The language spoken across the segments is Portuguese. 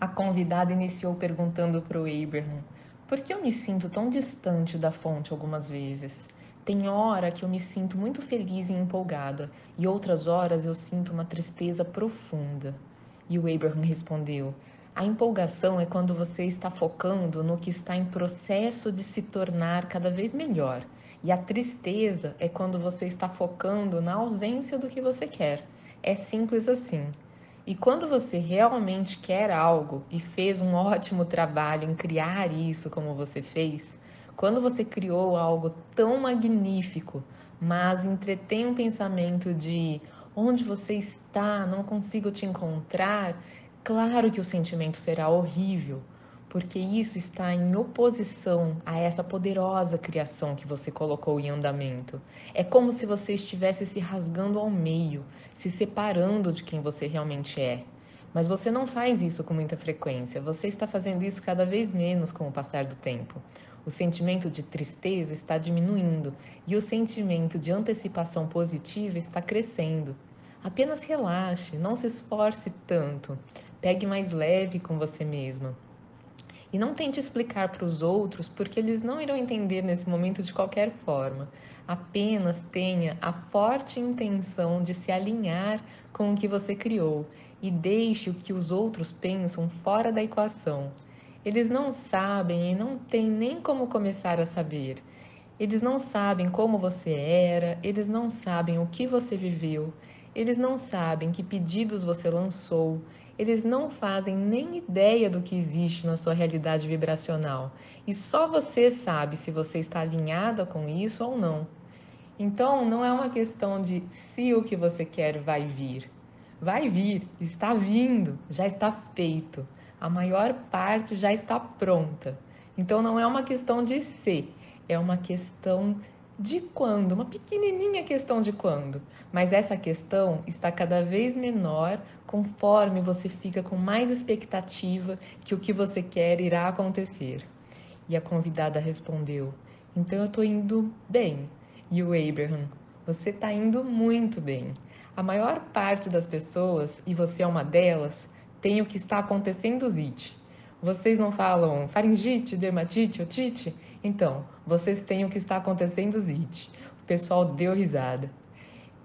A convidada iniciou perguntando para o Abraham: Por que eu me sinto tão distante da fonte algumas vezes? Tem hora que eu me sinto muito feliz e empolgada, e outras horas eu sinto uma tristeza profunda. E o Abraham respondeu: A empolgação é quando você está focando no que está em processo de se tornar cada vez melhor. E a tristeza é quando você está focando na ausência do que você quer. É simples assim. E quando você realmente quer algo e fez um ótimo trabalho em criar isso como você fez, quando você criou algo tão magnífico, mas entretém um pensamento de onde você está, não consigo te encontrar, claro que o sentimento será horrível, porque isso está em oposição a essa poderosa criação que você colocou em andamento. É como se você estivesse se rasgando ao meio, se separando de quem você realmente é. Mas você não faz isso com muita frequência, você está fazendo isso cada vez menos com o passar do tempo. O sentimento de tristeza está diminuindo e o sentimento de antecipação positiva está crescendo. Apenas relaxe, não se esforce tanto. Pegue mais leve com você mesma. E não tente explicar para os outros, porque eles não irão entender nesse momento de qualquer forma. Apenas tenha a forte intenção de se alinhar com o que você criou e deixe o que os outros pensam fora da equação. Eles não sabem e não têm nem como começar a saber. Eles não sabem como você era, eles não sabem o que você viveu, eles não sabem que pedidos você lançou, eles não fazem nem ideia do que existe na sua realidade vibracional. E só você sabe se você está alinhada com isso ou não. Então, não é uma questão de se o que você quer vai vir. Vai vir, está vindo, já está feito. A maior parte já está pronta. Então, não é uma questão de se, é uma questão de quando, uma pequenininha questão de quando, mas essa questão está cada vez menor conforme você fica com mais expectativa que o que você quer irá acontecer. E a convidada respondeu: Então eu estou indo bem. E o Abraham: Você está indo muito bem. A maior parte das pessoas, e você é uma delas, tem o que está acontecendo, Zite. Vocês não falam faringite, dermatite, otite? Então, vocês têm o que está acontecendo, Zite. O pessoal deu risada.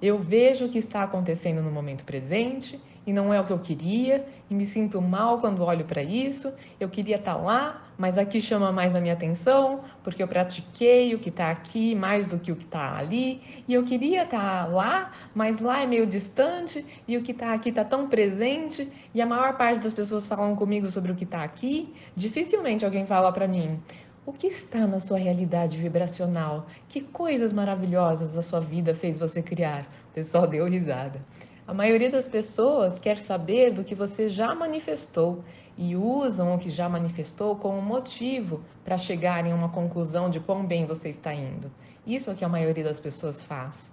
Eu vejo o que está acontecendo no momento presente e não é o que eu queria, e me sinto mal quando olho para isso. Eu queria estar tá lá, mas aqui chama mais a minha atenção, porque eu pratiquei o que está aqui mais do que o que está ali, e eu queria estar tá lá, mas lá é meio distante, e o que está aqui está tão presente, e a maior parte das pessoas falam comigo sobre o que está aqui. Dificilmente alguém fala para mim. O que está na sua realidade vibracional? Que coisas maravilhosas a sua vida fez você criar? O pessoal deu risada. A maioria das pessoas quer saber do que você já manifestou e usam o que já manifestou como motivo para chegarem a uma conclusão de quão bem você está indo. Isso é o que a maioria das pessoas faz.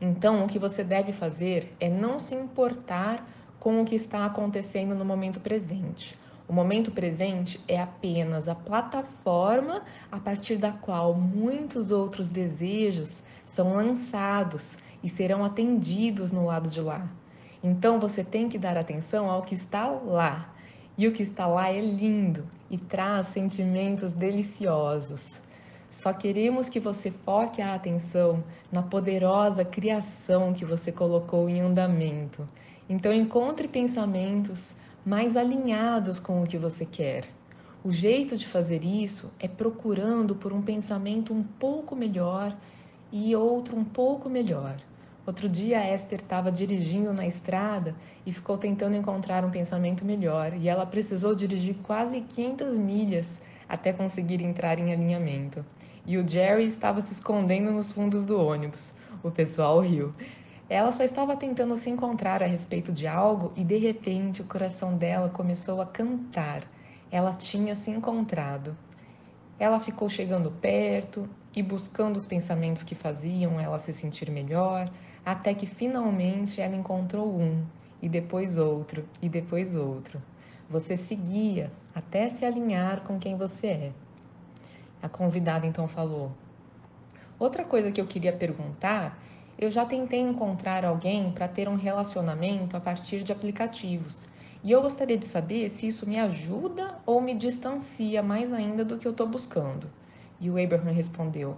Então, o que você deve fazer é não se importar com o que está acontecendo no momento presente. O momento presente é apenas a plataforma a partir da qual muitos outros desejos são lançados e serão atendidos no lado de lá. Então você tem que dar atenção ao que está lá. E o que está lá é lindo e traz sentimentos deliciosos. Só queremos que você foque a atenção na poderosa criação que você colocou em andamento. Então encontre pensamentos mais alinhados com o que você quer. O jeito de fazer isso é procurando por um pensamento um pouco melhor e outro um pouco melhor. Outro dia a Esther estava dirigindo na estrada e ficou tentando encontrar um pensamento melhor, e ela precisou dirigir quase 500 milhas até conseguir entrar em alinhamento. E o Jerry estava se escondendo nos fundos do ônibus. O pessoal riu. Ela só estava tentando se encontrar a respeito de algo e de repente o coração dela começou a cantar. Ela tinha se encontrado. Ela ficou chegando perto e buscando os pensamentos que faziam ela se sentir melhor, até que finalmente ela encontrou um, e depois outro, e depois outro. Você seguia até se alinhar com quem você é. A convidada então falou: Outra coisa que eu queria perguntar, eu já tentei encontrar alguém para ter um relacionamento a partir de aplicativos. E eu gostaria de saber se isso me ajuda ou me distancia mais ainda do que eu estou buscando. E o Abraham respondeu: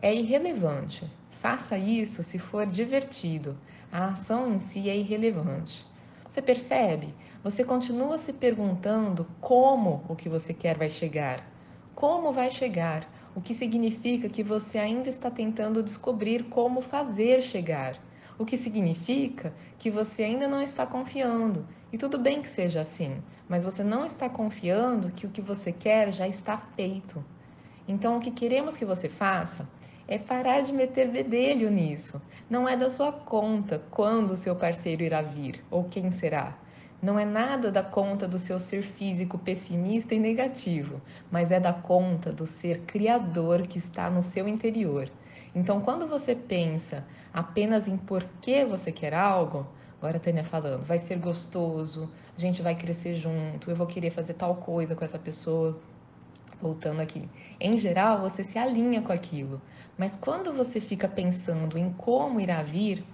É irrelevante. Faça isso se for divertido. A ação em si é irrelevante. Você percebe? Você continua se perguntando como o que você quer vai chegar. Como vai chegar? O que significa que você ainda está tentando descobrir como fazer chegar. O que significa que você ainda não está confiando. E tudo bem que seja assim, mas você não está confiando que o que você quer já está feito. Então, o que queremos que você faça é parar de meter bedelho nisso. Não é da sua conta quando o seu parceiro irá vir ou quem será. Não é nada da conta do seu ser físico pessimista e negativo, mas é da conta do ser criador que está no seu interior. Então, quando você pensa apenas em por que você quer algo, agora a Tânia falando, vai ser gostoso, a gente vai crescer junto, eu vou querer fazer tal coisa com essa pessoa. Voltando aqui, em geral você se alinha com aquilo, mas quando você fica pensando em como irá vir,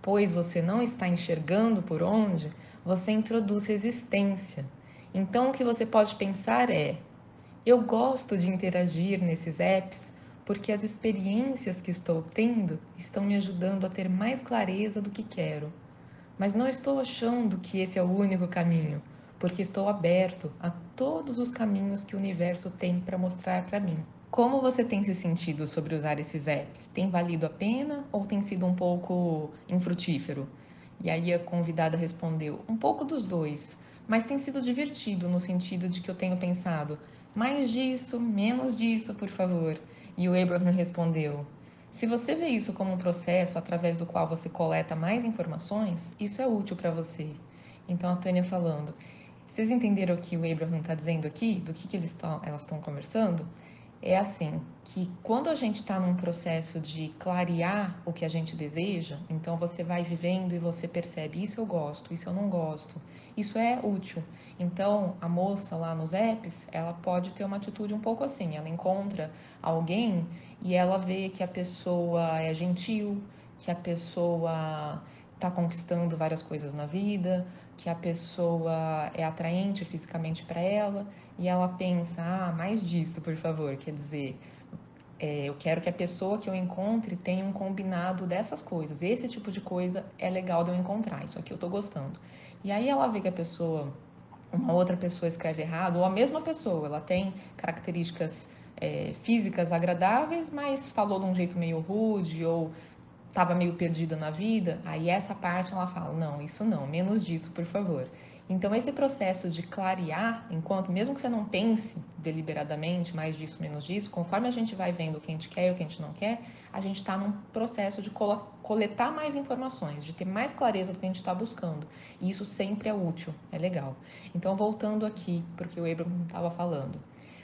pois você não está enxergando por onde, você introduz resistência. Então, o que você pode pensar é: eu gosto de interagir nesses apps porque as experiências que estou tendo estão me ajudando a ter mais clareza do que quero. Mas não estou achando que esse é o único caminho, porque estou aberto a todos os caminhos que o universo tem para mostrar para mim. Como você tem se sentido sobre usar esses apps? Tem valido a pena ou tem sido um pouco infrutífero? E aí a convidada respondeu: um pouco dos dois, mas tem sido divertido no sentido de que eu tenho pensado mais disso, menos disso, por favor. E o Abraham respondeu: se você vê isso como um processo através do qual você coleta mais informações, isso é útil para você. Então a Tânia falando: vocês entenderam o que o Abraham está dizendo aqui, do que, que eles tão, elas estão conversando? é assim, que quando a gente está num processo de clarear o que a gente deseja, então você vai vivendo e você percebe isso eu gosto, isso eu não gosto, isso é útil. Então a moça lá nos apps, ela pode ter uma atitude um pouco assim, ela encontra alguém e ela vê que a pessoa é gentil, que a pessoa está conquistando várias coisas na vida, que a pessoa é atraente fisicamente para ela e ela pensa, ah, mais disso, por favor. Quer dizer, é, eu quero que a pessoa que eu encontre tenha um combinado dessas coisas. Esse tipo de coisa é legal de eu encontrar, isso aqui eu tô gostando. E aí ela vê que a pessoa, uma outra pessoa escreve errado, ou a mesma pessoa, ela tem características é, físicas agradáveis, mas falou de um jeito meio rude, ou estava meio perdida na vida, aí essa parte ela fala: não, isso não, menos disso, por favor. Então, esse processo de clarear, enquanto, mesmo que você não pense deliberadamente mais disso, menos disso, conforme a gente vai vendo o que a gente quer e o que a gente não quer, a gente está num processo de coletar mais informações, de ter mais clareza do que a gente está buscando. E isso sempre é útil, é legal. Então, voltando aqui, porque o Abraham estava falando.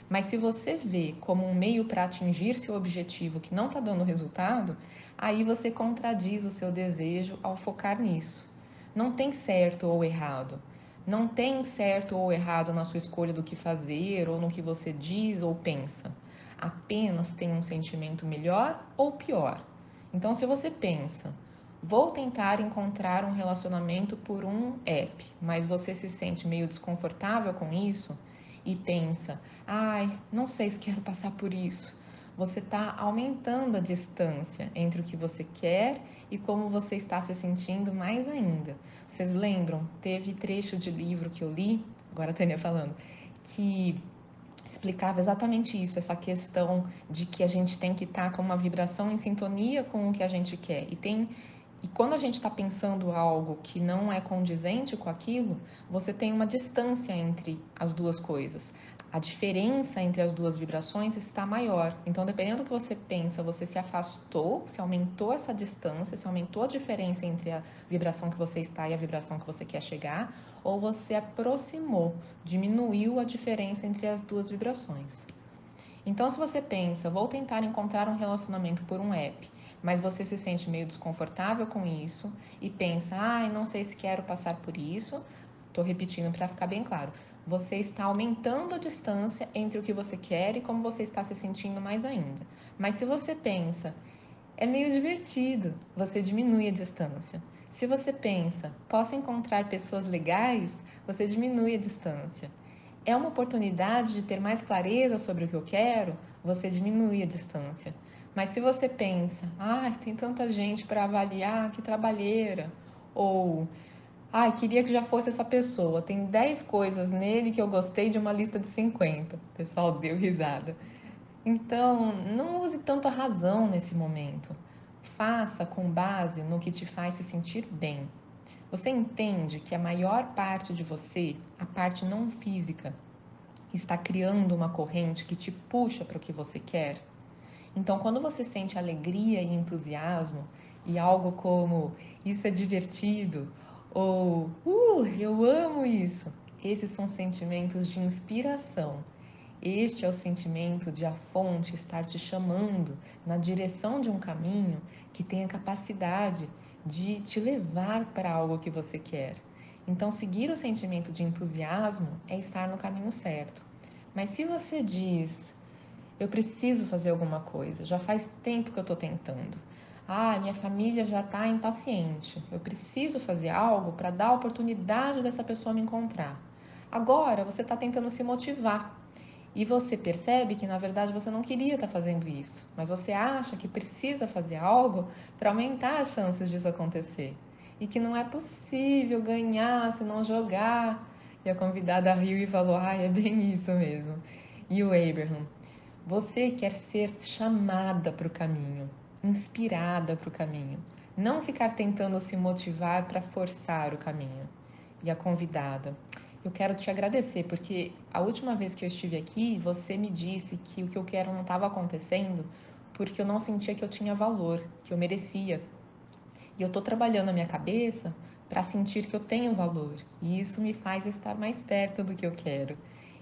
Mas se você vê como um meio para atingir seu objetivo que não está dando resultado, aí você contradiz o seu desejo ao focar nisso. Não tem certo ou errado. Não tem certo ou errado na sua escolha do que fazer ou no que você diz ou pensa. Apenas tem um sentimento melhor ou pior. Então, se você pensa, vou tentar encontrar um relacionamento por um app, mas você se sente meio desconfortável com isso e pensa, ai, não sei se quero passar por isso você está aumentando a distância entre o que você quer e como você está se sentindo mais ainda. Vocês lembram? Teve trecho de livro que eu li, agora a Tânia falando, que explicava exatamente isso, essa questão de que a gente tem que estar tá com uma vibração em sintonia com o que a gente quer. E tem e quando a gente está pensando algo que não é condizente com aquilo, você tem uma distância entre as duas coisas. A diferença entre as duas vibrações está maior. Então, dependendo do que você pensa, você se afastou, se aumentou essa distância, se aumentou a diferença entre a vibração que você está e a vibração que você quer chegar, ou você aproximou, diminuiu a diferença entre as duas vibrações. Então, se você pensa, vou tentar encontrar um relacionamento por um app mas você se sente meio desconfortável com isso e pensa, ai, ah, não sei se quero passar por isso. Estou repetindo para ficar bem claro. Você está aumentando a distância entre o que você quer e como você está se sentindo mais ainda. Mas se você pensa, é meio divertido, você diminui a distância. Se você pensa, posso encontrar pessoas legais, você diminui a distância. É uma oportunidade de ter mais clareza sobre o que eu quero, você diminui a distância. Mas se você pensa, ah, tem tanta gente para avaliar, que trabalheira, ou ah, queria que já fosse essa pessoa, tem 10 coisas nele que eu gostei de uma lista de 50. O pessoal deu risada. Então, não use tanta razão nesse momento. Faça com base no que te faz se sentir bem. Você entende que a maior parte de você, a parte não física, está criando uma corrente que te puxa para o que você quer? Então, quando você sente alegria e entusiasmo e algo como isso é divertido ou uh, eu amo isso, esses são sentimentos de inspiração. Este é o sentimento de a fonte estar te chamando na direção de um caminho que tem a capacidade de te levar para algo que você quer. Então, seguir o sentimento de entusiasmo é estar no caminho certo. Mas se você diz, eu preciso fazer alguma coisa, já faz tempo que eu estou tentando, ah, minha família já está impaciente, eu preciso fazer algo para dar a oportunidade dessa pessoa me encontrar. Agora você está tentando se motivar e você percebe que na verdade você não queria estar tá fazendo isso, mas você acha que precisa fazer algo para aumentar as chances disso acontecer e que não é possível ganhar se não jogar. E a convidada riu e falou: "Ah, é bem isso mesmo". E o Abraham, você quer ser chamada para o caminho, inspirada para o caminho, não ficar tentando se motivar para forçar o caminho. E a convidada, eu quero te agradecer, porque a última vez que eu estive aqui, você me disse que o que eu quero não estava acontecendo porque eu não sentia que eu tinha valor, que eu merecia. E eu estou trabalhando a minha cabeça para sentir que eu tenho valor. E isso me faz estar mais perto do que eu quero.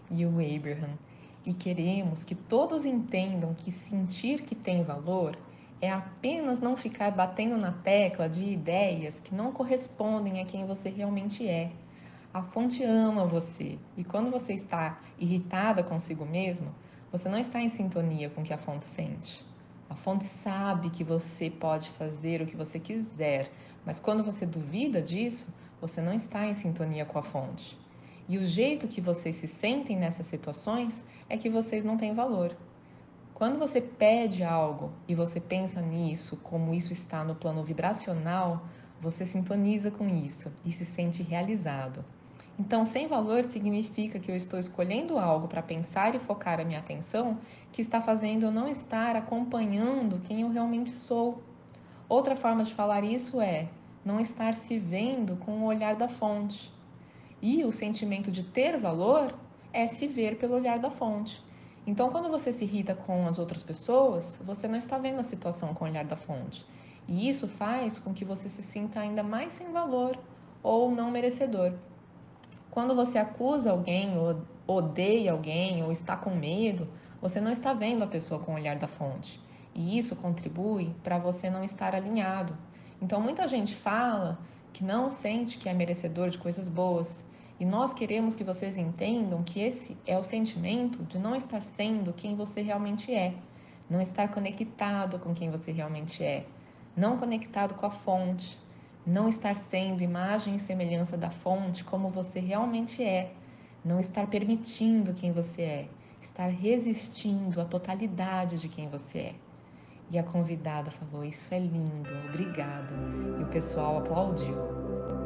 E o Abraham. E queremos que todos entendam que sentir que tem valor é apenas não ficar batendo na tecla de ideias que não correspondem a quem você realmente é a fonte ama você. E quando você está irritada consigo mesmo, você não está em sintonia com o que a fonte sente. A fonte sabe que você pode fazer o que você quiser, mas quando você duvida disso, você não está em sintonia com a fonte. E o jeito que vocês se sentem nessas situações é que vocês não têm valor. Quando você pede algo e você pensa nisso, como isso está no plano vibracional, você sintoniza com isso e se sente realizado. Então, sem valor significa que eu estou escolhendo algo para pensar e focar a minha atenção que está fazendo eu não estar acompanhando quem eu realmente sou. Outra forma de falar isso é não estar se vendo com o olhar da fonte. E o sentimento de ter valor é se ver pelo olhar da fonte. Então, quando você se irrita com as outras pessoas, você não está vendo a situação com o olhar da fonte. E isso faz com que você se sinta ainda mais sem valor ou não merecedor. Quando você acusa alguém, ou odeia alguém, ou está com medo, você não está vendo a pessoa com o olhar da fonte. E isso contribui para você não estar alinhado. Então, muita gente fala que não sente que é merecedor de coisas boas. E nós queremos que vocês entendam que esse é o sentimento de não estar sendo quem você realmente é, não estar conectado com quem você realmente é, não conectado com a fonte, não estar sendo imagem e semelhança da fonte como você realmente é, não estar permitindo quem você é, estar resistindo à totalidade de quem você é. E a convidada falou: Isso é lindo, obrigada. E o pessoal aplaudiu.